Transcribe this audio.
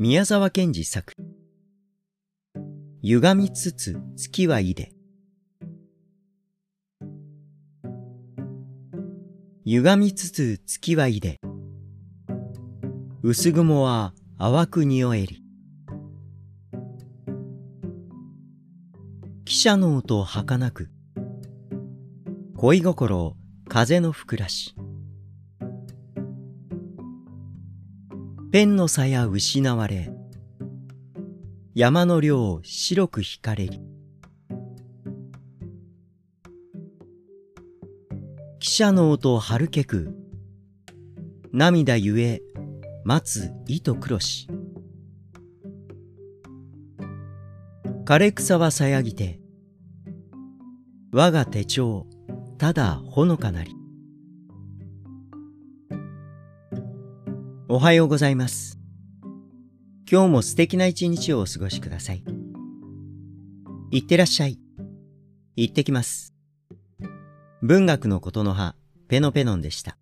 宮沢賢治作。歪みつつ月はいで。歪みつつ月はいで。薄雲は淡く匂えり。汽車の音儚く。恋心風のふくらし。ペンの鞘失われ、山の量白く引かれり。汽車の音春けく、涙ゆえ、待つ糸黒し。枯れ草はさやぎて、我が手帳、ただほのかなり。おはようございます。今日も素敵な一日をお過ごしください。いってらっしゃい。行ってきます。文学のことの葉、ペノペノンでした。